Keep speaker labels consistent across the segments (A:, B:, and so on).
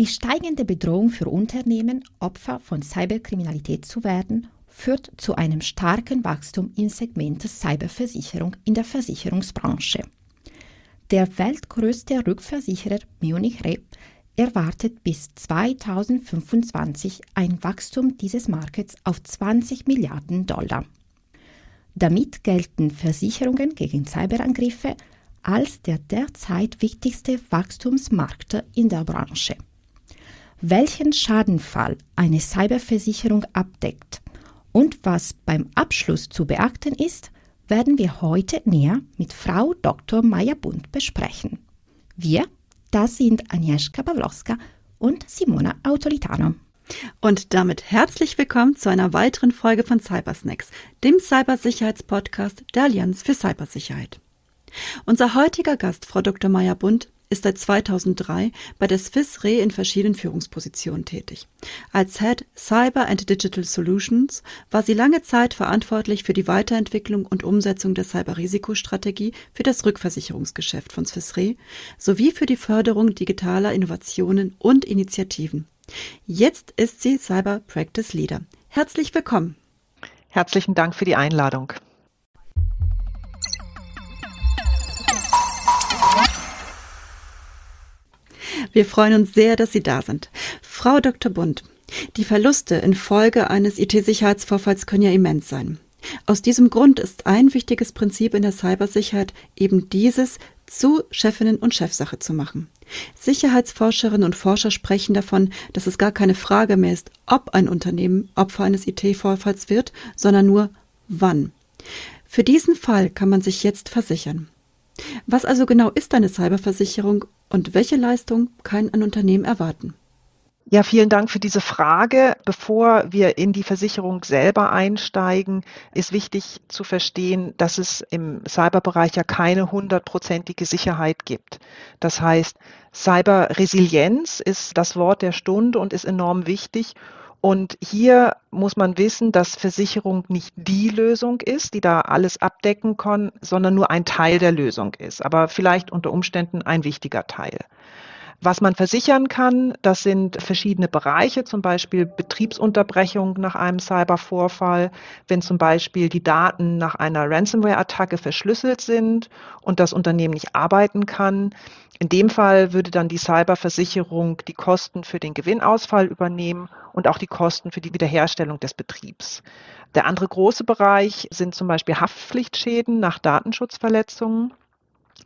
A: Die steigende Bedrohung für Unternehmen, Opfer von Cyberkriminalität zu werden, führt zu einem starken Wachstum im Segment Cyberversicherung in der Versicherungsbranche. Der weltgrößte Rückversicherer Munich Re erwartet bis 2025 ein Wachstum dieses Markets auf 20 Milliarden Dollar. Damit gelten Versicherungen gegen Cyberangriffe als der derzeit wichtigste Wachstumsmarkt in der Branche. Welchen Schadenfall eine Cyberversicherung abdeckt und was beim Abschluss zu beachten ist, werden wir heute näher mit Frau Dr. Maja Bund besprechen. Wir, das sind Agnieszka Pawlowska und Simona Autolitano.
B: Und damit herzlich willkommen zu einer weiteren Folge von Cybersnacks, dem Cybersicherheitspodcast der Allianz für Cybersicherheit. Unser heutiger Gast, Frau Dr. Meyer Bund, ist seit 2003 bei der Swiss Re in verschiedenen Führungspositionen tätig. Als Head Cyber and Digital Solutions war sie lange Zeit verantwortlich für die Weiterentwicklung und Umsetzung der Cyber-Risikostrategie für das Rückversicherungsgeschäft von Swiss Re sowie für die Förderung digitaler Innovationen und Initiativen. Jetzt ist sie Cyber Practice Leader. Herzlich willkommen.
C: Herzlichen Dank für die Einladung.
B: Wir freuen uns sehr, dass Sie da sind. Frau Dr. Bund, die Verluste infolge eines IT-Sicherheitsvorfalls können ja immens sein. Aus diesem Grund ist ein wichtiges Prinzip in der Cybersicherheit eben dieses, zu Chefinnen und Chefsache zu machen. Sicherheitsforscherinnen und Forscher sprechen davon, dass es gar keine Frage mehr ist, ob ein Unternehmen Opfer eines IT-Vorfalls wird, sondern nur wann. Für diesen Fall kann man sich jetzt versichern. Was also genau ist eine Cyberversicherung und welche Leistung kann ein Unternehmen erwarten?
C: Ja, vielen Dank für diese Frage. Bevor wir in die Versicherung selber einsteigen, ist wichtig zu verstehen, dass es im Cyberbereich ja keine hundertprozentige Sicherheit gibt. Das heißt, Cyberresilienz ist das Wort der Stunde und ist enorm wichtig. Und hier muss man wissen, dass Versicherung nicht die Lösung ist, die da alles abdecken kann, sondern nur ein Teil der Lösung ist, aber vielleicht unter Umständen ein wichtiger Teil. Was man versichern kann, das sind verschiedene Bereiche, zum Beispiel Betriebsunterbrechung nach einem Cybervorfall, wenn zum Beispiel die Daten nach einer Ransomware-Attacke verschlüsselt sind und das Unternehmen nicht arbeiten kann. In dem Fall würde dann die Cyberversicherung die Kosten für den Gewinnausfall übernehmen und auch die Kosten für die Wiederherstellung des Betriebs. Der andere große Bereich sind zum Beispiel Haftpflichtschäden nach Datenschutzverletzungen.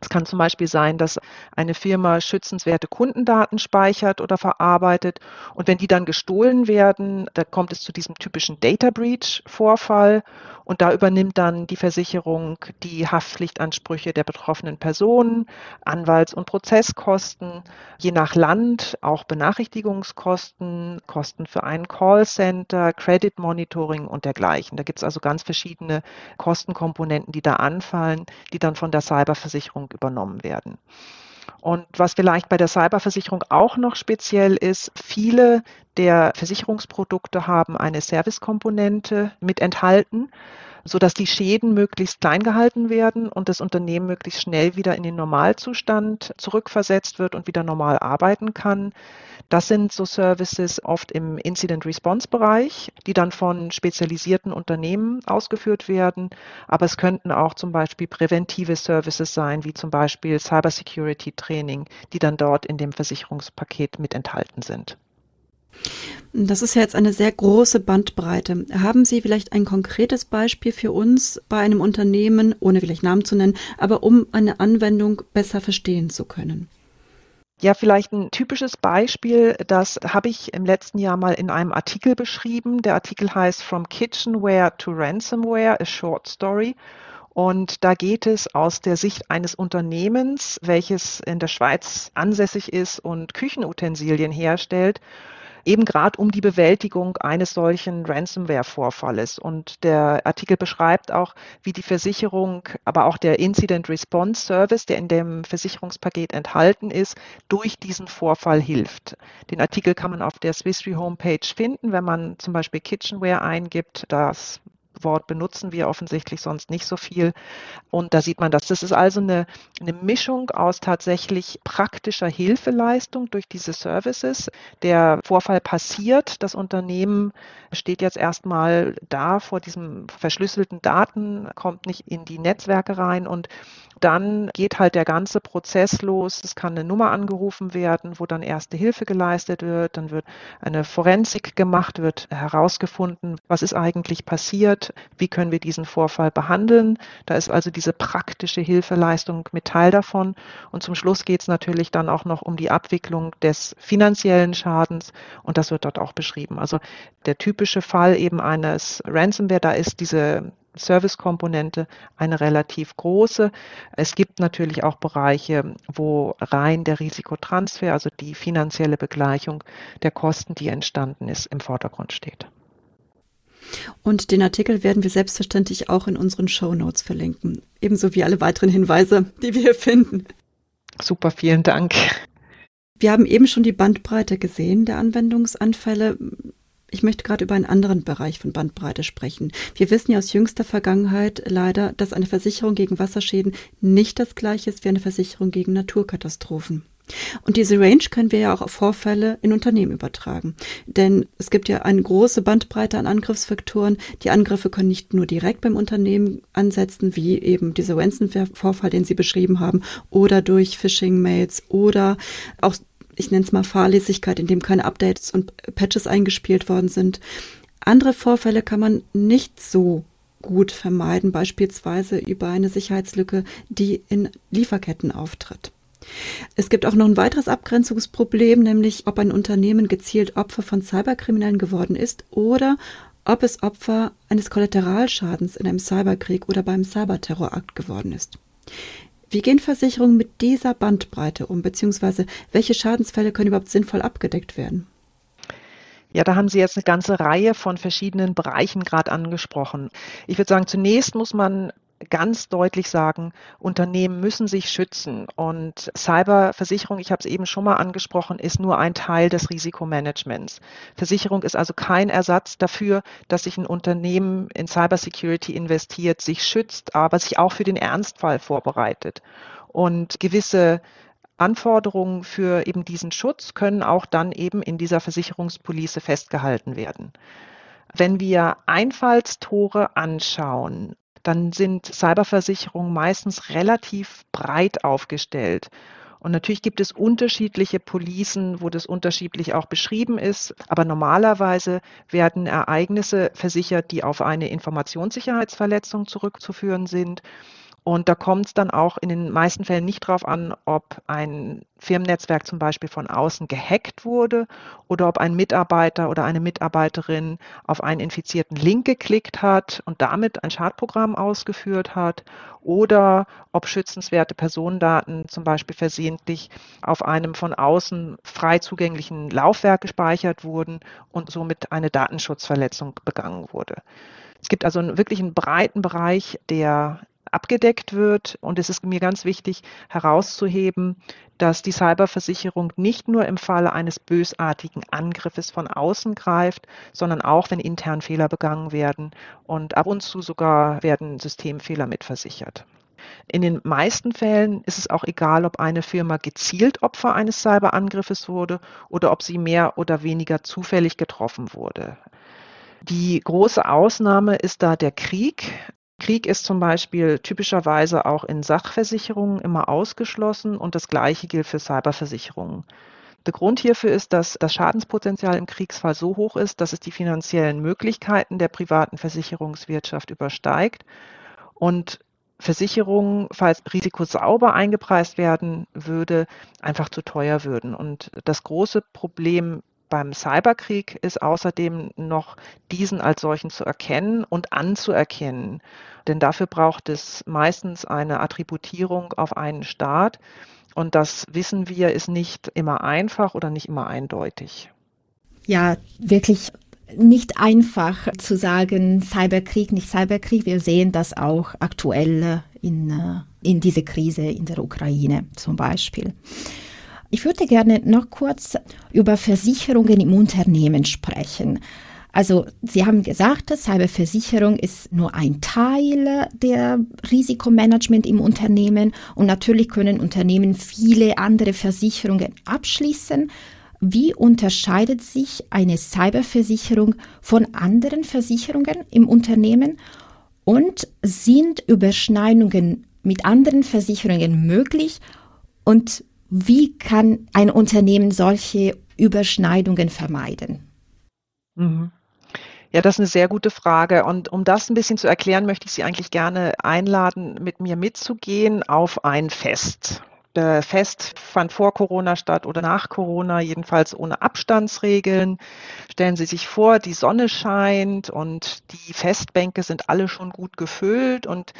C: Es kann zum Beispiel sein, dass eine Firma schützenswerte Kundendaten speichert oder verarbeitet und wenn die dann gestohlen werden, da kommt es zu diesem typischen Data Breach Vorfall und da übernimmt dann die Versicherung die Haftpflichtansprüche der betroffenen Personen, Anwalts- und Prozesskosten, je nach Land auch Benachrichtigungskosten, Kosten für ein Callcenter, Credit Monitoring und dergleichen. Da gibt es also ganz verschiedene Kostenkomponenten, die da anfallen, die dann von der Cyberversicherung übernommen werden. Und was vielleicht bei der Cyberversicherung auch noch speziell ist, viele der Versicherungsprodukte haben eine Servicekomponente mit enthalten sodass die Schäden möglichst klein gehalten werden und das Unternehmen möglichst schnell wieder in den Normalzustand zurückversetzt wird und wieder normal arbeiten kann. Das sind so Services oft im Incident Response Bereich, die dann von spezialisierten Unternehmen ausgeführt werden. Aber es könnten auch zum Beispiel präventive Services sein, wie zum Beispiel Cybersecurity Training, die dann dort in dem Versicherungspaket mit enthalten sind.
B: Das ist ja jetzt eine sehr große Bandbreite. Haben Sie vielleicht ein konkretes Beispiel für uns bei einem Unternehmen, ohne vielleicht Namen zu nennen, aber um eine Anwendung besser verstehen zu können?
C: Ja, vielleicht ein typisches Beispiel, das habe ich im letzten Jahr mal in einem Artikel beschrieben. Der Artikel heißt From Kitchenware to Ransomware, a Short Story. Und da geht es aus der Sicht eines Unternehmens, welches in der Schweiz ansässig ist und Küchenutensilien herstellt eben gerade um die Bewältigung eines solchen Ransomware-Vorfalles. Und der Artikel beschreibt auch, wie die Versicherung, aber auch der Incident Response Service, der in dem Versicherungspaket enthalten ist, durch diesen Vorfall hilft. Den Artikel kann man auf der Swissre Homepage finden, wenn man zum Beispiel Kitchenware eingibt. Das Wort benutzen wir offensichtlich sonst nicht so viel. Und da sieht man das. Das ist also eine, eine Mischung aus tatsächlich praktischer Hilfeleistung durch diese Services. Der Vorfall passiert, das Unternehmen steht jetzt erstmal da vor diesem verschlüsselten Daten, kommt nicht in die Netzwerke rein und dann geht halt der ganze Prozess los. Es kann eine Nummer angerufen werden, wo dann erste Hilfe geleistet wird. Dann wird eine Forensik gemacht, wird herausgefunden, was ist eigentlich passiert, wie können wir diesen Vorfall behandeln. Da ist also diese praktische Hilfeleistung mit Teil davon. Und zum Schluss geht es natürlich dann auch noch um die Abwicklung des finanziellen Schadens. Und das wird dort auch beschrieben. Also der typische Fall eben eines Ransomware, da ist diese Servicekomponente eine relativ große. Es gibt natürlich auch Bereiche, wo rein der Risikotransfer, also die finanzielle Begleichung der Kosten, die entstanden ist, im Vordergrund steht.
B: Und den Artikel werden wir selbstverständlich auch in unseren Show Notes verlinken, ebenso wie alle weiteren Hinweise, die wir hier finden.
C: Super, vielen Dank.
B: Wir haben eben schon die Bandbreite gesehen der Anwendungsanfälle. Ich möchte gerade über einen anderen Bereich von Bandbreite sprechen. Wir wissen ja aus jüngster Vergangenheit leider, dass eine Versicherung gegen Wasserschäden nicht das gleiche ist wie eine Versicherung gegen Naturkatastrophen. Und diese Range können wir ja auch auf Vorfälle in Unternehmen übertragen. Denn es gibt ja eine große Bandbreite an Angriffsvektoren. Die Angriffe können nicht nur direkt beim Unternehmen ansetzen, wie eben dieser Ransomware-Vorfall, den Sie beschrieben haben, oder durch Phishing-Mails oder auch ich nenne es mal Fahrlässigkeit, in dem keine Updates und Patches eingespielt worden sind. Andere Vorfälle kann man nicht so gut vermeiden, beispielsweise über eine Sicherheitslücke, die in Lieferketten auftritt. Es gibt auch noch ein weiteres Abgrenzungsproblem, nämlich ob ein Unternehmen gezielt Opfer von Cyberkriminellen geworden ist oder ob es Opfer eines Kollateralschadens in einem Cyberkrieg oder beim Cyberterrorakt geworden ist. Wie gehen Versicherungen mit dieser Bandbreite um, beziehungsweise welche Schadensfälle können überhaupt sinnvoll abgedeckt werden?
C: Ja, da haben Sie jetzt eine ganze Reihe von verschiedenen Bereichen gerade angesprochen. Ich würde sagen, zunächst muss man ganz deutlich sagen, Unternehmen müssen sich schützen. Und Cyberversicherung, ich habe es eben schon mal angesprochen, ist nur ein Teil des Risikomanagements. Versicherung ist also kein Ersatz dafür, dass sich ein Unternehmen in Cybersecurity investiert, sich schützt, aber sich auch für den Ernstfall vorbereitet. Und gewisse Anforderungen für eben diesen Schutz können auch dann eben in dieser Versicherungspolice festgehalten werden. Wenn wir Einfallstore anschauen, dann sind Cyberversicherungen meistens relativ breit aufgestellt. Und natürlich gibt es unterschiedliche Policen, wo das unterschiedlich auch beschrieben ist. Aber normalerweise werden Ereignisse versichert, die auf eine Informationssicherheitsverletzung zurückzuführen sind und da kommt es dann auch in den meisten Fällen nicht darauf an, ob ein Firmennetzwerk zum Beispiel von außen gehackt wurde oder ob ein Mitarbeiter oder eine Mitarbeiterin auf einen infizierten Link geklickt hat und damit ein Schadprogramm ausgeführt hat oder ob schützenswerte Personendaten zum Beispiel versehentlich auf einem von außen frei zugänglichen Laufwerk gespeichert wurden und somit eine Datenschutzverletzung begangen wurde. Es gibt also wirklich einen breiten Bereich, der abgedeckt wird. Und es ist mir ganz wichtig herauszuheben, dass die Cyberversicherung nicht nur im Falle eines bösartigen Angriffes von außen greift, sondern auch, wenn intern Fehler begangen werden. Und ab und zu sogar werden Systemfehler mitversichert. In den meisten Fällen ist es auch egal, ob eine Firma gezielt Opfer eines Cyberangriffes wurde oder ob sie mehr oder weniger zufällig getroffen wurde. Die große Ausnahme ist da der Krieg. Krieg ist zum Beispiel typischerweise auch in Sachversicherungen immer ausgeschlossen und das Gleiche gilt für Cyberversicherungen. Der Grund hierfür ist, dass das Schadenspotenzial im Kriegsfall so hoch ist, dass es die finanziellen Möglichkeiten der privaten Versicherungswirtschaft übersteigt und Versicherungen, falls Risiko sauber eingepreist werden würde, einfach zu teuer würden. Und das große Problem beim Cyberkrieg ist außerdem noch, diesen als solchen zu erkennen und anzuerkennen. Denn dafür braucht es meistens eine Attributierung auf einen Staat. Und das wissen wir, ist nicht immer einfach oder nicht immer eindeutig.
A: Ja, wirklich nicht einfach zu sagen, Cyberkrieg, nicht Cyberkrieg. Wir sehen das auch aktuell in, äh, in diese Krise in der Ukraine zum Beispiel. Ich würde gerne noch kurz über Versicherungen im Unternehmen sprechen. Also Sie haben gesagt, Cyberversicherung ist nur ein Teil der Risikomanagement im Unternehmen und natürlich können Unternehmen viele andere Versicherungen abschließen. Wie unterscheidet sich eine Cyberversicherung von anderen Versicherungen im Unternehmen und sind Überschneidungen mit anderen Versicherungen möglich und wie kann ein Unternehmen solche Überschneidungen vermeiden?
C: Mhm. Ja, das ist eine sehr gute Frage. Und um das ein bisschen zu erklären, möchte ich Sie eigentlich gerne einladen, mit mir mitzugehen auf ein Fest. Der Fest fand vor Corona statt oder nach Corona, jedenfalls ohne Abstandsregeln. Stellen Sie sich vor, die Sonne scheint und die Festbänke sind alle schon gut gefüllt und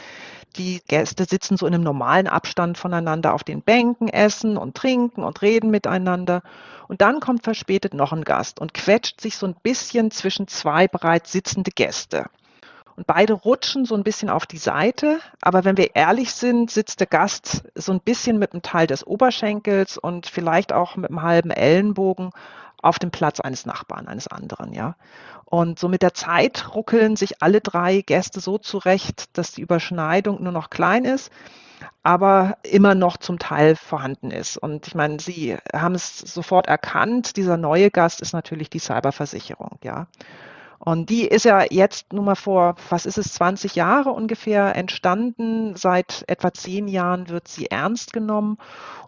C: die Gäste sitzen so in einem normalen Abstand voneinander auf den Bänken, essen und trinken und reden miteinander. Und dann kommt verspätet noch ein Gast und quetscht sich so ein bisschen zwischen zwei bereits sitzende Gäste. Und beide rutschen so ein bisschen auf die Seite. Aber wenn wir ehrlich sind, sitzt der Gast so ein bisschen mit einem Teil des Oberschenkels und vielleicht auch mit einem halben Ellenbogen auf dem Platz eines Nachbarn, eines anderen, ja. Und so mit der Zeit ruckeln sich alle drei Gäste so zurecht, dass die Überschneidung nur noch klein ist aber immer noch zum Teil vorhanden ist. Und ich meine, Sie haben es sofort erkannt, dieser neue Gast ist natürlich die Cyberversicherung, ja. Und die ist ja jetzt nun mal vor, was ist es, 20 Jahre ungefähr entstanden. Seit etwa zehn Jahren wird sie ernst genommen.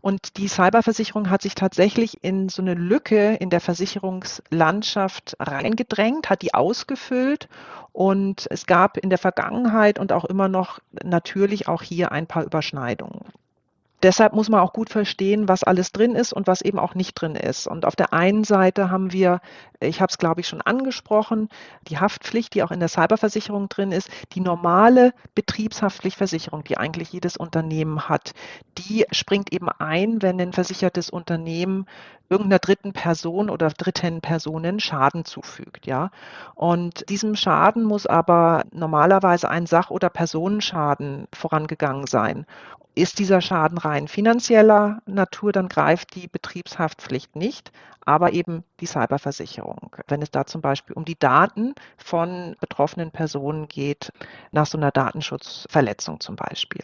C: Und die Cyberversicherung hat sich tatsächlich in so eine Lücke in der Versicherungslandschaft reingedrängt, hat die ausgefüllt. Und es gab in der Vergangenheit und auch immer noch natürlich auch hier ein paar Überschneidungen. Deshalb muss man auch gut verstehen, was alles drin ist und was eben auch nicht drin ist. Und auf der einen Seite haben wir, ich habe es glaube ich schon angesprochen, die Haftpflicht, die auch in der Cyberversicherung drin ist, die normale Betriebshaftpflichtversicherung, die eigentlich jedes Unternehmen hat, die springt eben ein, wenn ein versichertes Unternehmen irgendeiner dritten Person oder dritten Personen Schaden zufügt, ja. Und diesem Schaden muss aber normalerweise ein Sach- oder Personenschaden vorangegangen sein. Ist dieser Schaden rein finanzieller Natur, dann greift die Betriebshaftpflicht nicht, aber eben die Cyberversicherung. Wenn es da zum Beispiel um die Daten von betroffenen Personen geht, nach so einer Datenschutzverletzung zum Beispiel.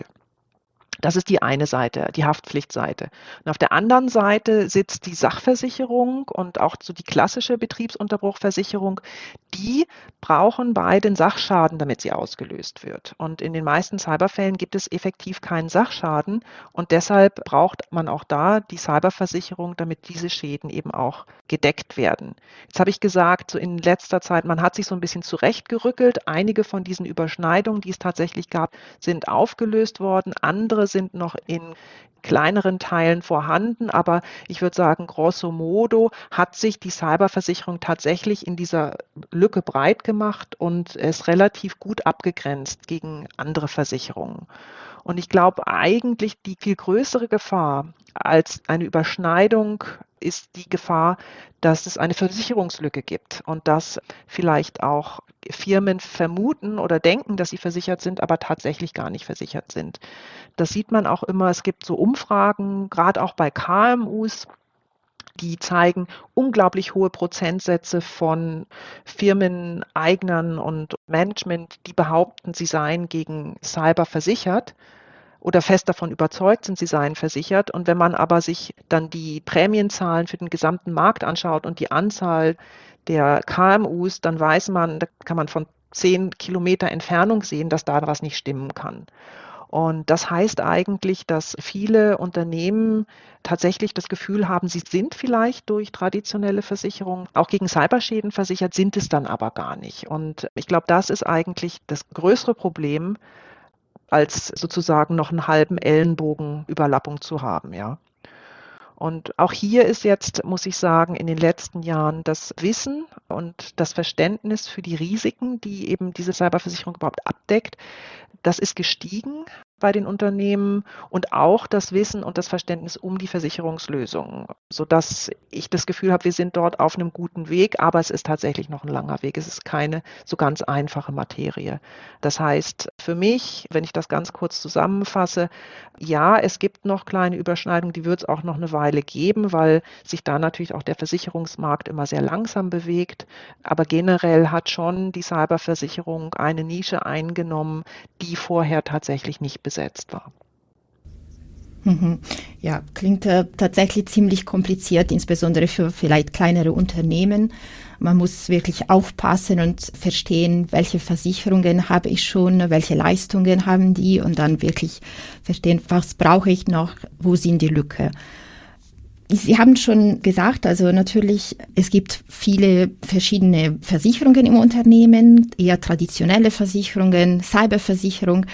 C: Das ist die eine Seite, die Haftpflichtseite. Und auf der anderen Seite sitzt die Sachversicherung und auch so die klassische Betriebsunterbruchversicherung. Die brauchen beiden Sachschaden, damit sie ausgelöst wird. Und in den meisten Cyberfällen gibt es effektiv keinen Sachschaden. Und deshalb braucht man auch da die Cyberversicherung, damit diese Schäden eben auch gedeckt werden. Jetzt habe ich gesagt, so in letzter Zeit, man hat sich so ein bisschen zurechtgerückelt. Einige von diesen Überschneidungen, die es tatsächlich gab, sind aufgelöst worden. Andere sind noch in kleineren Teilen vorhanden, aber ich würde sagen, grosso modo hat sich die Cyberversicherung tatsächlich in dieser Lücke breit gemacht und ist relativ gut abgegrenzt gegen andere Versicherungen. Und ich glaube eigentlich die viel größere Gefahr als eine Überschneidung ist die Gefahr, dass es eine Versicherungslücke gibt und dass vielleicht auch Firmen vermuten oder denken, dass sie versichert sind, aber tatsächlich gar nicht versichert sind. Das sieht man auch immer. Es gibt so Umfragen, gerade auch bei KMUs, die zeigen unglaublich hohe Prozentsätze von Firmeneignern und Management, die behaupten, sie seien gegen Cyber versichert oder fest davon überzeugt sind, sie seien versichert. Und wenn man aber sich dann die Prämienzahlen für den gesamten Markt anschaut und die Anzahl der KMUs, dann weiß man, da kann man von zehn Kilometer Entfernung sehen, dass da was nicht stimmen kann. Und das heißt eigentlich, dass viele Unternehmen tatsächlich das Gefühl haben, sie sind vielleicht durch traditionelle Versicherungen auch gegen Cyberschäden versichert, sind es dann aber gar nicht. Und ich glaube, das ist eigentlich das größere Problem, als sozusagen noch einen halben Ellenbogen Überlappung zu haben, ja. Und auch hier ist jetzt, muss ich sagen, in den letzten Jahren das Wissen und das Verständnis für die Risiken, die eben diese Cyberversicherung überhaupt abdeckt, das ist gestiegen. Bei den Unternehmen und auch das Wissen und das Verständnis um die Versicherungslösungen, sodass ich das Gefühl habe, wir sind dort auf einem guten Weg, aber es ist tatsächlich noch ein langer Weg. Es ist keine so ganz einfache Materie. Das heißt, für mich, wenn ich das ganz kurz zusammenfasse, ja, es gibt noch kleine Überschneidungen, die wird es auch noch eine Weile geben, weil sich da natürlich auch der Versicherungsmarkt immer sehr langsam bewegt. Aber generell hat schon die Cyberversicherung eine Nische eingenommen, die vorher tatsächlich nicht besetzt war.
A: Mhm. Ja, klingt äh, tatsächlich ziemlich kompliziert, insbesondere für vielleicht kleinere Unternehmen. Man muss wirklich aufpassen und verstehen, welche Versicherungen habe ich schon, welche Leistungen haben die und dann wirklich verstehen, was brauche ich noch, wo sind die Lücke. Sie haben schon gesagt, also natürlich, es gibt viele verschiedene Versicherungen im Unternehmen, eher traditionelle Versicherungen, Cyberversicherung.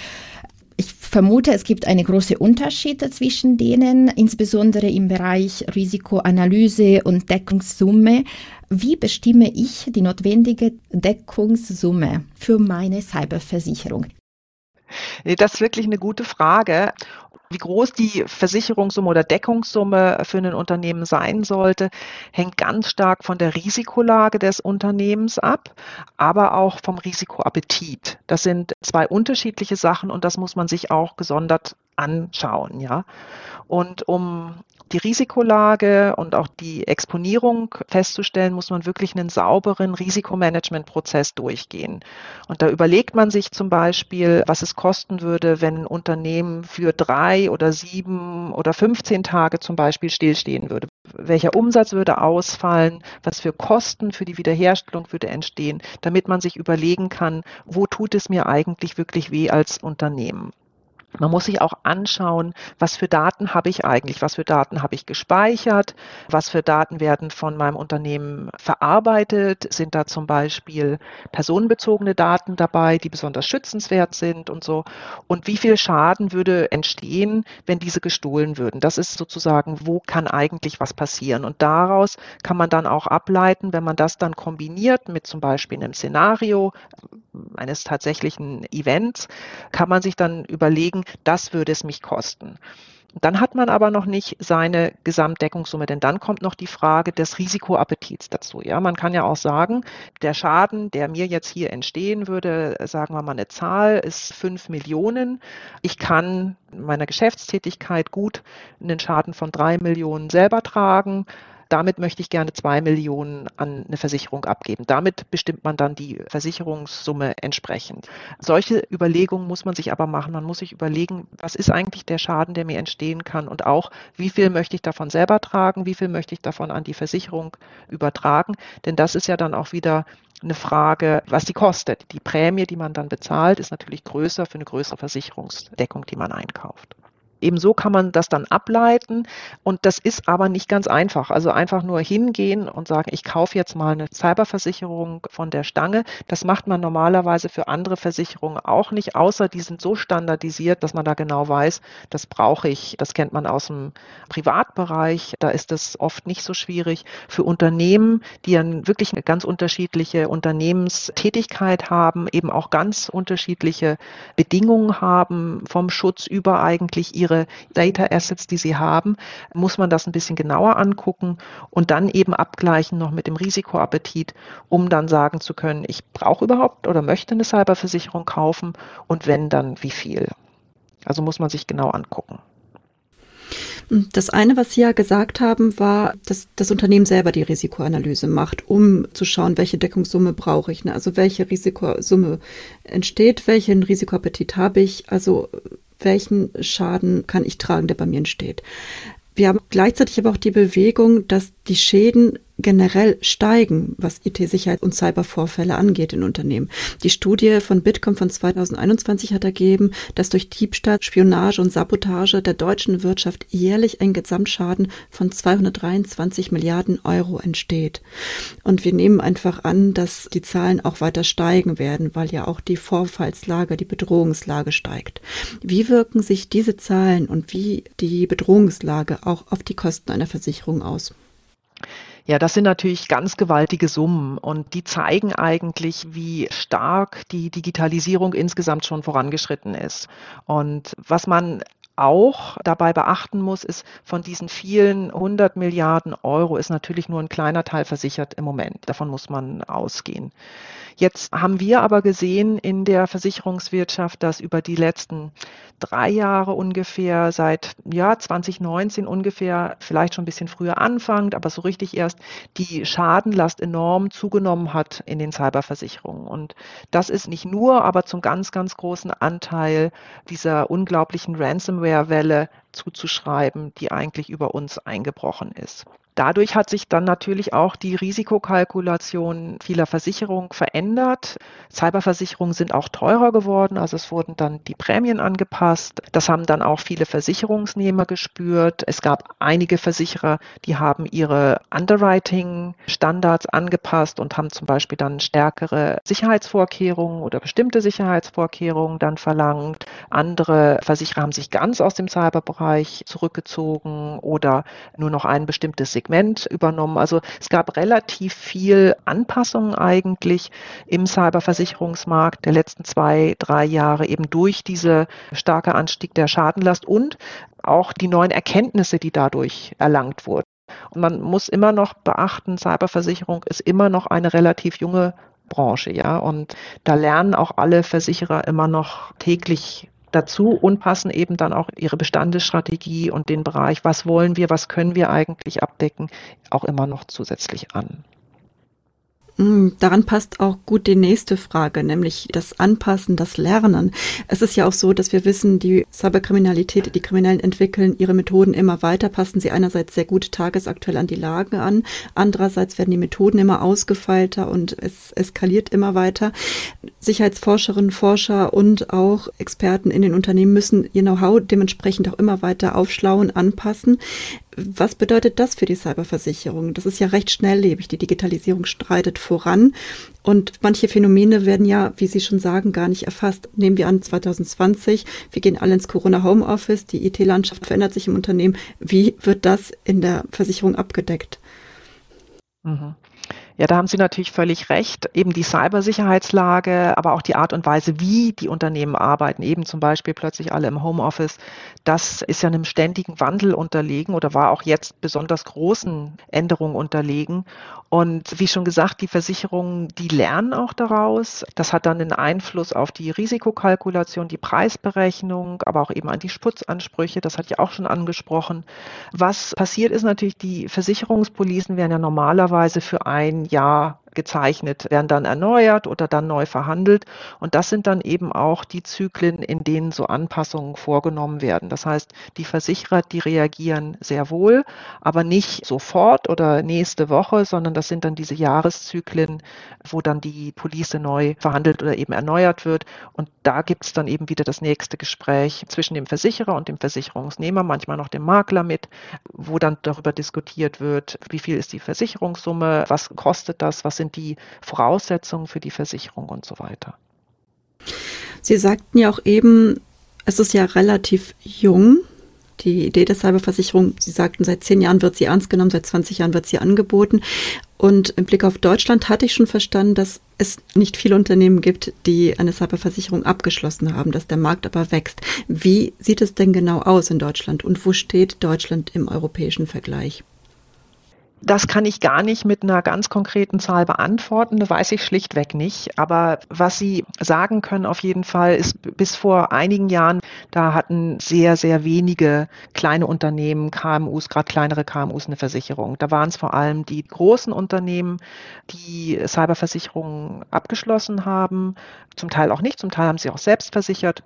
A: Vermute, es gibt eine große Unterschiede zwischen denen, insbesondere im Bereich Risikoanalyse und Deckungssumme. Wie bestimme ich die notwendige Deckungssumme für meine Cyberversicherung?
C: Das ist wirklich eine gute Frage. Wie groß die Versicherungssumme oder Deckungssumme für ein Unternehmen sein sollte, hängt ganz stark von der Risikolage des Unternehmens ab, aber auch vom Risikoappetit. Das sind zwei unterschiedliche Sachen und das muss man sich auch gesondert anschauen, ja. Und um die Risikolage und auch die Exponierung festzustellen, muss man wirklich einen sauberen Risikomanagementprozess durchgehen. Und da überlegt man sich zum Beispiel, was es kosten würde, wenn ein Unternehmen für drei oder sieben oder 15 Tage zum Beispiel stillstehen würde. Welcher Umsatz würde ausfallen? Was für Kosten für die Wiederherstellung würde entstehen, damit man sich überlegen kann, wo tut es mir eigentlich wirklich weh als Unternehmen? Man muss sich auch anschauen, was für Daten habe ich eigentlich, was für Daten habe ich gespeichert, was für Daten werden von meinem Unternehmen verarbeitet, sind da zum Beispiel personenbezogene Daten dabei, die besonders schützenswert sind und so. Und wie viel Schaden würde entstehen, wenn diese gestohlen würden? Das ist sozusagen, wo kann eigentlich was passieren? Und daraus kann man dann auch ableiten, wenn man das dann kombiniert mit zum Beispiel einem Szenario eines tatsächlichen Events, kann man sich dann überlegen, sagen, das würde es mich kosten. Dann hat man aber noch nicht seine Gesamtdeckungssumme, denn dann kommt noch die Frage des Risikoappetits dazu. Ja, man kann ja auch sagen, der Schaden, der mir jetzt hier entstehen würde, sagen wir mal eine Zahl, ist fünf Millionen. Ich kann meiner Geschäftstätigkeit gut einen Schaden von drei Millionen selber tragen damit möchte ich gerne zwei Millionen an eine Versicherung abgeben. Damit bestimmt man dann die Versicherungssumme entsprechend. Solche Überlegungen muss man sich aber machen. Man muss sich überlegen, was ist eigentlich der Schaden, der mir entstehen kann und auch, wie viel möchte ich davon selber tragen, wie viel möchte ich davon an die Versicherung übertragen. Denn das ist ja dann auch wieder eine Frage, was die kostet. Die Prämie, die man dann bezahlt, ist natürlich größer für eine größere Versicherungsdeckung, die man einkauft. Ebenso kann man das dann ableiten und das ist aber nicht ganz einfach. Also einfach nur hingehen und sagen, ich kaufe jetzt mal eine Cyberversicherung von der Stange. Das macht man normalerweise für andere Versicherungen auch nicht, außer die sind so standardisiert, dass man da genau weiß, das brauche ich. Das kennt man aus dem Privatbereich. Da ist es oft nicht so schwierig. Für Unternehmen, die dann wirklich eine ganz unterschiedliche Unternehmenstätigkeit haben, eben auch ganz unterschiedliche Bedingungen haben, vom Schutz über eigentlich ihre ihre Data Assets, die sie haben, muss man das ein bisschen genauer angucken und dann eben abgleichen noch mit dem Risikoappetit, um dann sagen zu können, ich brauche überhaupt oder möchte eine Cyberversicherung kaufen und wenn, dann wie viel. Also muss man sich genau angucken.
B: Das eine, was Sie ja gesagt haben, war, dass das Unternehmen selber die Risikoanalyse macht, um zu schauen, welche Deckungssumme brauche ich. Ne? Also welche Risikosumme entsteht, welchen Risikoappetit habe ich. Also welchen Schaden kann ich tragen, der bei mir entsteht. Wir haben gleichzeitig aber auch die Bewegung, dass die Schäden generell steigen, was IT-Sicherheit und Cybervorfälle angeht in Unternehmen. Die Studie von Bitkom von 2021 hat ergeben, dass durch Diebstahl, Spionage und Sabotage der deutschen Wirtschaft jährlich ein Gesamtschaden von 223 Milliarden Euro entsteht. Und wir nehmen einfach an, dass die Zahlen auch weiter steigen werden, weil ja auch die Vorfallslage, die Bedrohungslage steigt. Wie wirken sich diese Zahlen und wie die Bedrohungslage auch auf die Kosten einer Versicherung aus?
C: Ja, das sind natürlich ganz gewaltige Summen und die zeigen eigentlich, wie stark die Digitalisierung insgesamt schon vorangeschritten ist. Und was man auch dabei beachten muss, ist, von diesen vielen hundert Milliarden Euro ist natürlich nur ein kleiner Teil versichert im Moment. Davon muss man ausgehen. Jetzt haben wir aber gesehen in der Versicherungswirtschaft, dass über die letzten drei Jahre ungefähr, seit ja, 2019 ungefähr, vielleicht schon ein bisschen früher anfängt, aber so richtig erst die Schadenlast enorm zugenommen hat in den Cyberversicherungen. Und das ist nicht nur, aber zum ganz, ganz großen Anteil dieser unglaublichen Ransomware-Welle zuzuschreiben, die eigentlich über uns eingebrochen ist. Dadurch hat sich dann natürlich auch die Risikokalkulation vieler Versicherungen verändert. Cyberversicherungen sind auch teurer geworden, also es wurden dann die Prämien angepasst. Das haben dann auch viele Versicherungsnehmer gespürt. Es gab einige Versicherer, die haben ihre Underwriting-Standards angepasst und haben zum Beispiel dann stärkere Sicherheitsvorkehrungen oder bestimmte Sicherheitsvorkehrungen dann verlangt. Andere Versicherer haben sich ganz aus dem Cyberbereich zurückgezogen oder nur noch ein bestimmtes Segment Segment übernommen. Also es gab relativ viel Anpassungen eigentlich im Cyberversicherungsmarkt der letzten zwei, drei Jahre eben durch diese starke Anstieg der Schadenlast und auch die neuen Erkenntnisse, die dadurch erlangt wurden. Und man muss immer noch beachten, Cyberversicherung ist immer noch eine relativ junge Branche, ja. Und da lernen auch alle Versicherer immer noch täglich dazu und passen eben dann auch ihre Bestandesstrategie und den Bereich, was wollen wir, was können wir eigentlich abdecken, auch immer noch zusätzlich an.
B: Mm, daran passt auch gut die nächste Frage, nämlich das Anpassen, das Lernen. Es ist ja auch so, dass wir wissen, die Cyberkriminalität, die Kriminellen entwickeln ihre Methoden immer weiter, passen sie einerseits sehr gut tagesaktuell an die Lage an, andererseits werden die Methoden immer ausgefeilter und es eskaliert immer weiter. Sicherheitsforscherinnen, Forscher und auch Experten in den Unternehmen müssen ihr Know-how dementsprechend auch immer weiter aufschlauen, anpassen. Was bedeutet das für die Cyberversicherung? Das ist ja recht schnelllebig. Die Digitalisierung streitet voran und manche Phänomene werden ja, wie Sie schon sagen, gar nicht erfasst. Nehmen wir an 2020, wir gehen alle ins Corona Homeoffice, die IT-Landschaft verändert sich im Unternehmen. Wie wird das in der Versicherung abgedeckt?
C: Mhm. Ja, da haben Sie natürlich völlig recht. Eben die Cybersicherheitslage, aber auch die Art und Weise, wie die Unternehmen arbeiten, eben zum Beispiel plötzlich alle im Homeoffice, das ist ja einem ständigen Wandel unterlegen oder war auch jetzt besonders großen Änderungen unterlegen. Und wie schon gesagt, die Versicherungen, die lernen auch daraus. Das hat dann einen Einfluss auf die Risikokalkulation, die Preisberechnung, aber auch eben an die Sputzansprüche. Das hat ja auch schon angesprochen. Was passiert ist natürlich, die Versicherungspolicen werden ja normalerweise für ein Jahr gezeichnet, werden dann erneuert oder dann neu verhandelt. Und das sind dann eben auch die Zyklen, in denen so Anpassungen vorgenommen werden. Das heißt, die Versicherer, die reagieren sehr wohl, aber nicht sofort oder nächste Woche, sondern das sind dann diese Jahreszyklen, wo dann die Police neu verhandelt oder eben erneuert wird. Und da gibt es dann eben wieder das nächste Gespräch zwischen dem Versicherer und dem Versicherungsnehmer, manchmal noch dem Makler mit, wo dann darüber diskutiert wird, wie viel ist die Versicherungssumme, was kostet das, was sind die Voraussetzungen für die Versicherung und so weiter.
B: Sie sagten ja auch eben, es ist ja relativ jung, die Idee der Cyberversicherung. Sie sagten, seit zehn Jahren wird sie ernst genommen, seit 20 Jahren wird sie angeboten. Und im Blick auf Deutschland hatte ich schon verstanden, dass es nicht viele Unternehmen gibt, die eine Cyberversicherung abgeschlossen haben, dass der Markt aber wächst. Wie sieht es denn genau aus in Deutschland und wo steht Deutschland im europäischen Vergleich?
C: Das kann ich gar nicht mit einer ganz konkreten Zahl beantworten, das weiß ich schlichtweg nicht. Aber was Sie sagen können auf jeden Fall ist, bis vor einigen Jahren, da hatten sehr, sehr wenige kleine Unternehmen, KMUs, gerade kleinere KMUs eine Versicherung. Da waren es vor allem die großen Unternehmen, die Cyberversicherungen abgeschlossen haben, zum Teil auch nicht, zum Teil haben sie auch selbst versichert.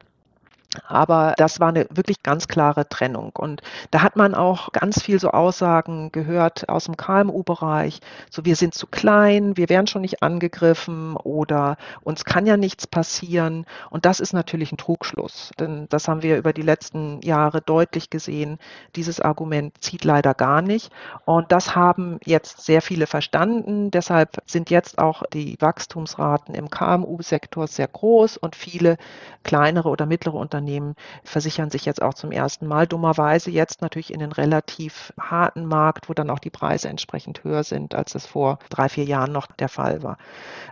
C: Aber das war eine wirklich ganz klare Trennung. Und da hat man auch ganz viel so Aussagen gehört aus dem KMU-Bereich. So, wir sind zu klein, wir werden schon nicht angegriffen oder uns kann ja nichts passieren. Und das ist natürlich ein Trugschluss. Denn das haben wir über die letzten Jahre deutlich gesehen. Dieses Argument zieht leider gar nicht. Und das haben jetzt sehr viele verstanden. Deshalb sind jetzt auch die Wachstumsraten im KMU-Sektor sehr groß und viele kleinere oder mittlere Unternehmen Unternehmen versichern sich jetzt auch zum ersten Mal. Dummerweise jetzt natürlich in den relativ harten Markt, wo dann auch die Preise entsprechend höher sind, als es vor drei, vier Jahren noch der Fall war.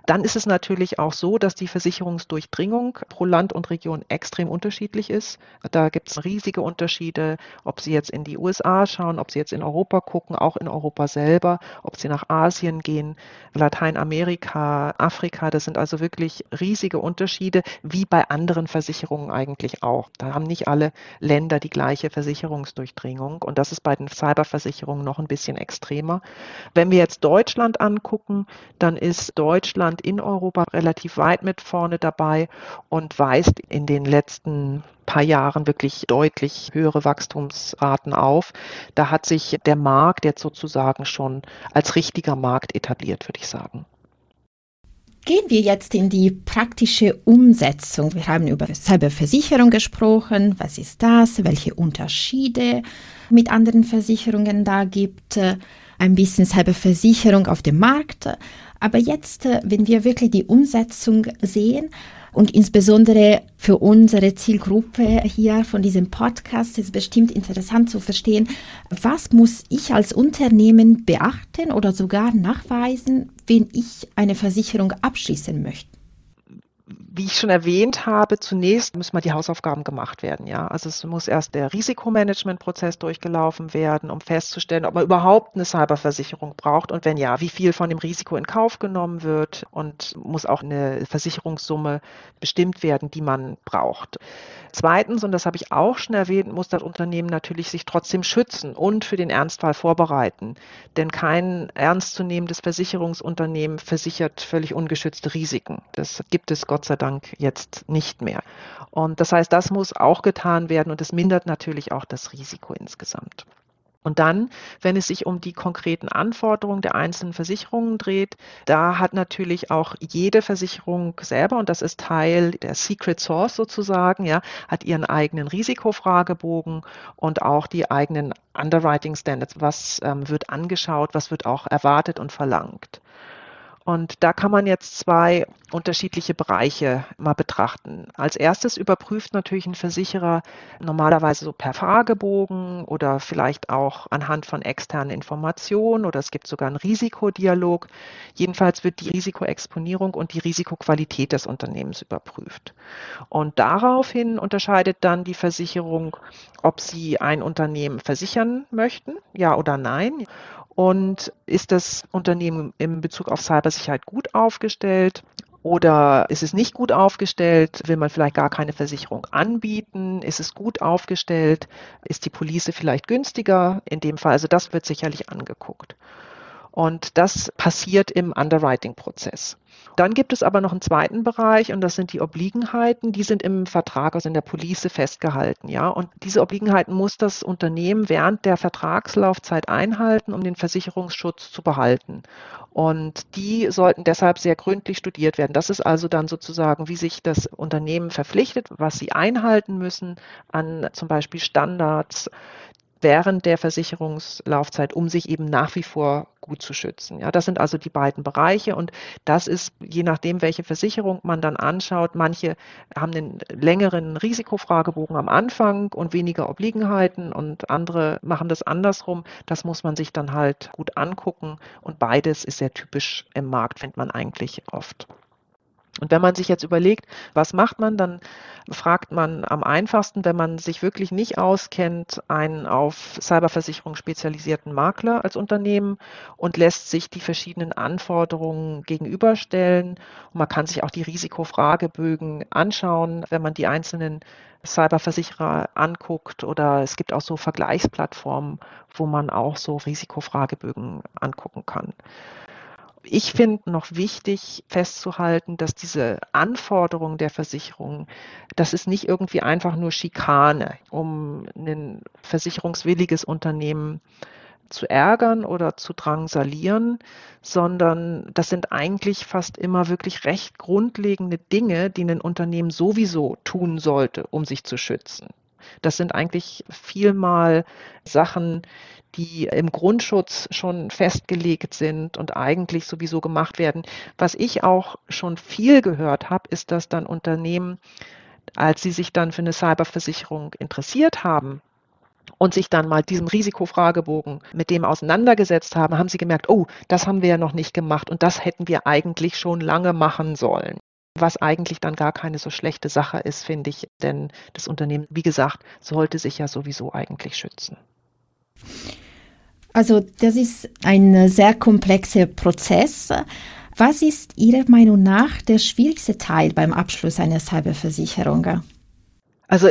C: Dann ist es natürlich auch so, dass die Versicherungsdurchdringung pro Land und Region extrem unterschiedlich ist. Da gibt es riesige Unterschiede, ob Sie jetzt in die USA schauen, ob Sie jetzt in Europa gucken, auch in Europa selber, ob Sie nach Asien gehen, Lateinamerika, Afrika. Das sind also wirklich riesige Unterschiede, wie bei anderen Versicherungen eigentlich auch. Da haben nicht alle Länder die gleiche Versicherungsdurchdringung und das ist bei den Cyberversicherungen noch ein bisschen extremer. Wenn wir jetzt Deutschland angucken, dann ist Deutschland in Europa relativ weit mit vorne dabei und weist in den letzten paar Jahren wirklich deutlich höhere Wachstumsraten auf. Da hat sich der Markt jetzt sozusagen schon als richtiger Markt etabliert, würde ich sagen.
A: Gehen wir jetzt in die praktische Umsetzung. Wir haben über Cyberversicherung gesprochen. Was ist das? Welche Unterschiede mit anderen Versicherungen da gibt? Ein bisschen Cyberversicherung auf dem Markt. Aber jetzt, wenn wir wirklich die Umsetzung sehen, und insbesondere für unsere Zielgruppe hier von diesem Podcast ist bestimmt interessant zu verstehen, was muss ich als Unternehmen beachten oder sogar nachweisen, wenn ich eine Versicherung abschließen möchte
C: wie ich schon erwähnt habe, zunächst müssen mal die Hausaufgaben gemacht werden. Ja, also es muss erst der Risikomanagementprozess durchgelaufen werden, um festzustellen, ob man überhaupt eine Cyberversicherung braucht und wenn ja, wie viel von dem Risiko in Kauf genommen wird und muss auch eine Versicherungssumme bestimmt werden, die man braucht. Zweitens, und das habe ich auch schon erwähnt, muss das Unternehmen natürlich sich trotzdem schützen und für den Ernstfall vorbereiten. Denn kein ernstzunehmendes Versicherungsunternehmen versichert völlig ungeschützte Risiken. Das gibt es Gott sei Dank jetzt nicht mehr. Und das heißt, das muss auch getan werden und es mindert natürlich auch das Risiko insgesamt. Und dann, wenn es sich um die konkreten Anforderungen der einzelnen Versicherungen dreht, da hat natürlich auch jede Versicherung selber, und das ist Teil der Secret Source sozusagen, ja, hat ihren eigenen Risikofragebogen und auch die eigenen Underwriting Standards. Was ähm, wird angeschaut, was wird auch erwartet und verlangt. Und da kann man jetzt zwei unterschiedliche Bereiche mal betrachten. Als erstes überprüft natürlich ein Versicherer normalerweise so per Fragebogen oder vielleicht auch anhand von externen Informationen oder es gibt sogar einen Risikodialog. Jedenfalls wird die Risikoexponierung und die Risikoqualität des Unternehmens überprüft. Und daraufhin unterscheidet dann die Versicherung, ob sie ein Unternehmen versichern möchten, ja oder nein. Und ist das Unternehmen in Bezug auf Cybersicherheit gut aufgestellt? Oder ist es nicht gut aufgestellt? Will man vielleicht gar keine Versicherung anbieten? Ist es gut aufgestellt? Ist die Police vielleicht günstiger in dem Fall? Also das wird sicherlich angeguckt. Und das passiert im Underwriting-Prozess. Dann gibt es aber noch einen zweiten Bereich und das sind die Obliegenheiten. Die sind im Vertrag, also in der Police festgehalten, ja. Und diese Obliegenheiten muss das Unternehmen während der Vertragslaufzeit einhalten, um den Versicherungsschutz zu behalten. Und die sollten deshalb sehr gründlich studiert werden. Das ist also dann sozusagen, wie sich das Unternehmen verpflichtet, was sie einhalten müssen an zum Beispiel Standards, während der Versicherungslaufzeit, um sich eben nach wie vor gut zu schützen. Ja, das sind also die beiden Bereiche und das ist je nachdem, welche Versicherung man dann anschaut. Manche haben einen längeren Risikofragebogen am Anfang und weniger Obliegenheiten und andere machen das andersrum. Das muss man sich dann halt gut angucken und beides ist sehr typisch im Markt, findet man eigentlich oft. Und wenn man sich jetzt überlegt, was macht man, dann fragt man am einfachsten, wenn man sich wirklich nicht auskennt, einen auf Cyberversicherung spezialisierten Makler als Unternehmen und lässt sich die verschiedenen Anforderungen gegenüberstellen. Und man kann sich auch die Risikofragebögen anschauen, wenn man die einzelnen Cyberversicherer anguckt oder es gibt auch so Vergleichsplattformen, wo man auch so Risikofragebögen angucken kann ich finde noch wichtig festzuhalten, dass diese Anforderungen der Versicherung, das ist nicht irgendwie einfach nur Schikane, um ein versicherungswilliges Unternehmen zu ärgern oder zu drangsalieren, sondern das sind eigentlich fast immer wirklich recht grundlegende Dinge, die ein Unternehmen sowieso tun sollte, um sich zu schützen. Das sind eigentlich vielmal Sachen, die im Grundschutz schon festgelegt sind und eigentlich sowieso gemacht werden. Was ich auch schon viel gehört habe, ist, dass dann Unternehmen als sie sich dann für eine Cyberversicherung interessiert haben, und sich dann mal diesem Risikofragebogen mit dem auseinandergesetzt haben, haben sie gemerkt, oh, das haben wir ja noch nicht gemacht und das hätten wir eigentlich schon lange machen sollen. Was eigentlich dann gar keine so schlechte Sache ist, finde ich, denn das Unternehmen, wie gesagt, sollte sich ja sowieso eigentlich schützen.
A: Also das ist ein sehr komplexer Prozess. Was ist Ihrer Meinung nach der schwierigste Teil beim Abschluss einer Cyberversicherung?
C: Also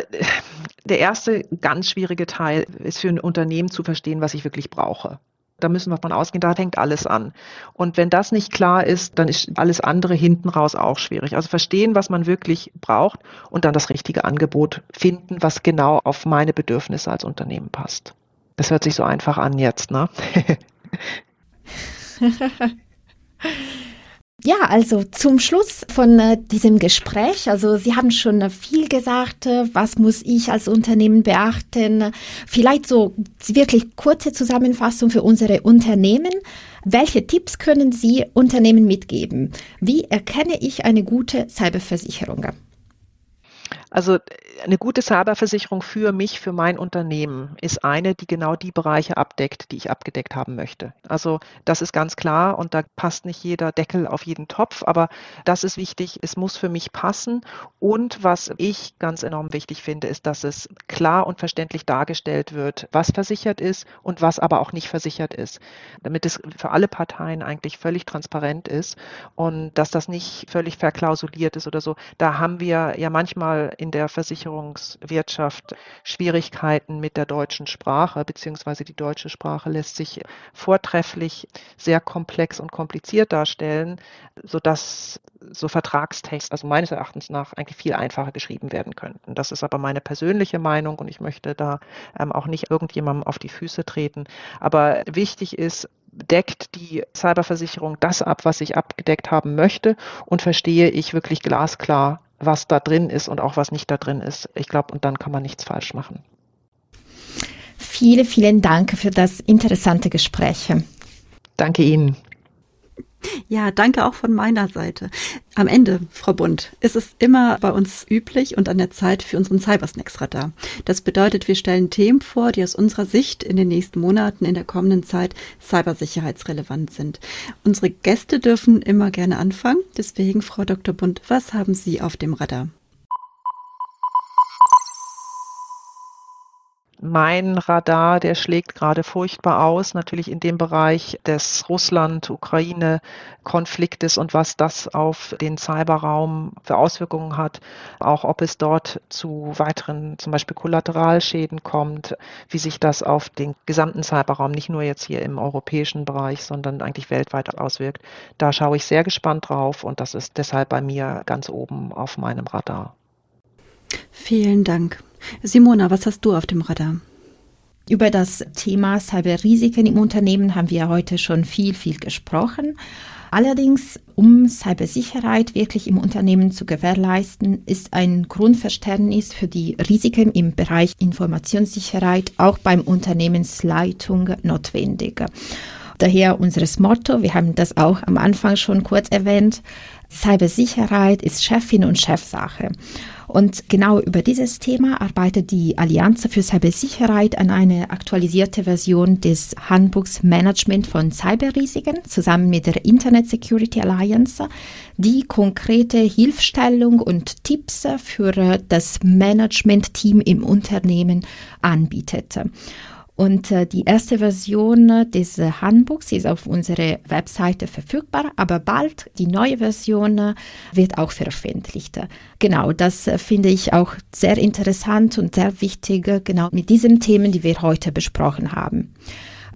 C: der erste ganz schwierige Teil ist für ein Unternehmen zu verstehen, was ich wirklich brauche. Da müssen wir von ausgehen, da hängt alles an. Und wenn das nicht klar ist, dann ist alles andere hinten raus auch schwierig. Also verstehen, was man wirklich braucht und dann das richtige Angebot finden, was genau auf meine Bedürfnisse als Unternehmen passt. Das hört sich so einfach an jetzt, ne?
A: Ja, also zum Schluss von äh, diesem Gespräch, also Sie haben schon äh, viel gesagt, äh, was muss ich als Unternehmen beachten? Vielleicht so wirklich kurze Zusammenfassung für unsere Unternehmen. Welche Tipps können Sie Unternehmen mitgeben? Wie erkenne ich eine gute Cyberversicherung?
C: Also eine gute Cyberversicherung für mich, für mein Unternehmen ist eine, die genau die Bereiche abdeckt, die ich abgedeckt haben möchte. Also das ist ganz klar und da passt nicht jeder Deckel auf jeden Topf, aber das ist wichtig. Es muss für mich passen und was ich ganz enorm wichtig finde, ist, dass es klar und verständlich dargestellt wird, was versichert ist und was aber auch nicht versichert ist, damit es für alle Parteien eigentlich völlig transparent ist und dass das nicht völlig verklausuliert ist oder so. Da haben wir ja manchmal in der Versicherungswirtschaft Schwierigkeiten mit der deutschen Sprache, beziehungsweise die deutsche Sprache lässt sich vortrefflich sehr komplex und kompliziert darstellen, sodass so Vertragstext, also meines Erachtens nach, eigentlich viel einfacher geschrieben werden könnten. Das ist aber meine persönliche Meinung und ich möchte da ähm, auch nicht irgendjemandem auf die Füße treten. Aber wichtig ist, deckt die Cyberversicherung das ab, was ich abgedeckt haben möchte und verstehe ich wirklich glasklar, was da drin ist und auch was nicht da drin ist. Ich glaube, und dann kann man nichts falsch machen.
A: Vielen, vielen Dank für das interessante Gespräch.
C: Danke Ihnen.
B: Ja, danke auch von meiner Seite. Am Ende, Frau Bund, ist es immer bei uns üblich und an der Zeit für unseren Cybersnacks-Radar. Das bedeutet, wir stellen Themen vor, die aus unserer Sicht in den nächsten Monaten, in der kommenden Zeit cybersicherheitsrelevant sind. Unsere Gäste dürfen immer gerne anfangen. Deswegen, Frau Dr. Bund, was haben Sie auf dem Radar?
C: Mein Radar, der schlägt gerade furchtbar aus, natürlich in dem Bereich des Russland-Ukraine-Konfliktes und was das auf den Cyberraum für Auswirkungen hat, auch ob es dort zu weiteren zum Beispiel Kollateralschäden kommt, wie sich das auf den gesamten Cyberraum, nicht nur jetzt hier im europäischen Bereich, sondern eigentlich weltweit auswirkt. Da schaue ich sehr gespannt drauf und das ist deshalb bei mir ganz oben auf meinem Radar.
B: Vielen Dank. Simona, was hast du auf dem Radar?
A: Über das Thema Cyberrisiken im Unternehmen haben wir heute schon viel, viel gesprochen. Allerdings, um Cybersicherheit wirklich im Unternehmen zu gewährleisten, ist ein Grundverständnis für die Risiken im Bereich Informationssicherheit auch beim Unternehmensleitung notwendig. Daher unseres Motto, wir haben das auch am Anfang schon kurz erwähnt, Cybersicherheit ist Chefin und Chefsache. Und genau über dieses Thema arbeitet die Allianz für Cybersicherheit an einer aktualisierten Version des Handbuchs Management von Cyberrisiken zusammen mit der Internet Security Alliance, die konkrete Hilfestellung und Tipps für das Management-Team im Unternehmen anbietet. Und äh, die erste Version des äh, Handbuchs ist auf unserer Webseite verfügbar, aber bald die neue Version äh, wird auch veröffentlicht. Genau, das finde ich auch sehr interessant und sehr wichtig, genau mit diesen Themen, die wir heute besprochen haben.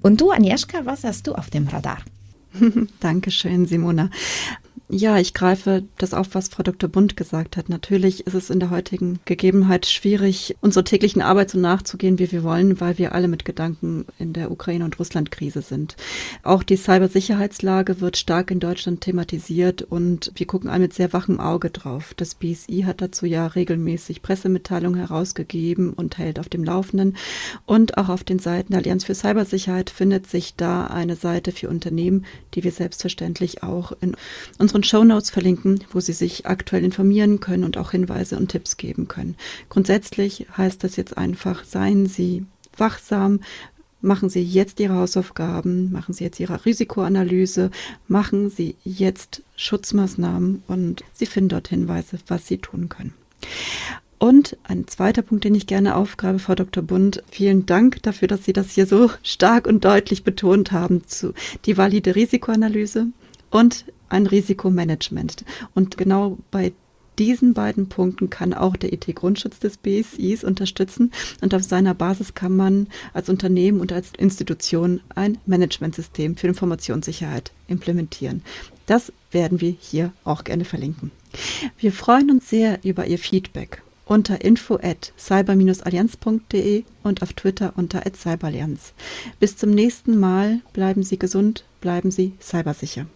A: Und du, Agnieszka, was hast du auf dem Radar?
B: Dankeschön, Simona. Ja, ich greife das auf, was Frau Dr. Bund gesagt hat. Natürlich ist es in der heutigen Gegebenheit schwierig, unserer täglichen Arbeit so nachzugehen, wie wir wollen, weil wir alle mit Gedanken in der Ukraine- und Russland-Krise sind. Auch die Cybersicherheitslage wird stark in Deutschland thematisiert und wir gucken alle mit sehr wachem Auge drauf. Das BSI hat dazu ja regelmäßig Pressemitteilungen herausgegeben und hält auf dem Laufenden. Und auch auf den Seiten der Allianz für Cybersicherheit findet sich da eine Seite für Unternehmen, die wir selbstverständlich auch in unseren Shownotes verlinken, wo Sie sich aktuell informieren können und auch Hinweise und Tipps geben können. Grundsätzlich heißt das jetzt einfach, seien Sie wachsam, machen Sie jetzt Ihre Hausaufgaben, machen Sie jetzt Ihre Risikoanalyse, machen Sie jetzt Schutzmaßnahmen und Sie finden dort Hinweise, was Sie tun können. Und ein zweiter Punkt, den ich gerne aufgrabe, Frau Dr. Bund, vielen Dank dafür, dass Sie das hier so stark und deutlich betont haben, zu die valide Risikoanalyse und ein Risikomanagement. Und genau bei diesen beiden Punkten kann auch der IT-Grundschutz des BSIs unterstützen und auf seiner Basis kann man als Unternehmen und als Institution ein Managementsystem für Informationssicherheit implementieren. Das werden wir hier auch gerne verlinken. Wir freuen uns sehr über Ihr Feedback unter info at cyber-allianz.de und auf Twitter unter cyberallianz. Bis zum nächsten Mal. Bleiben Sie gesund, bleiben Sie cybersicher.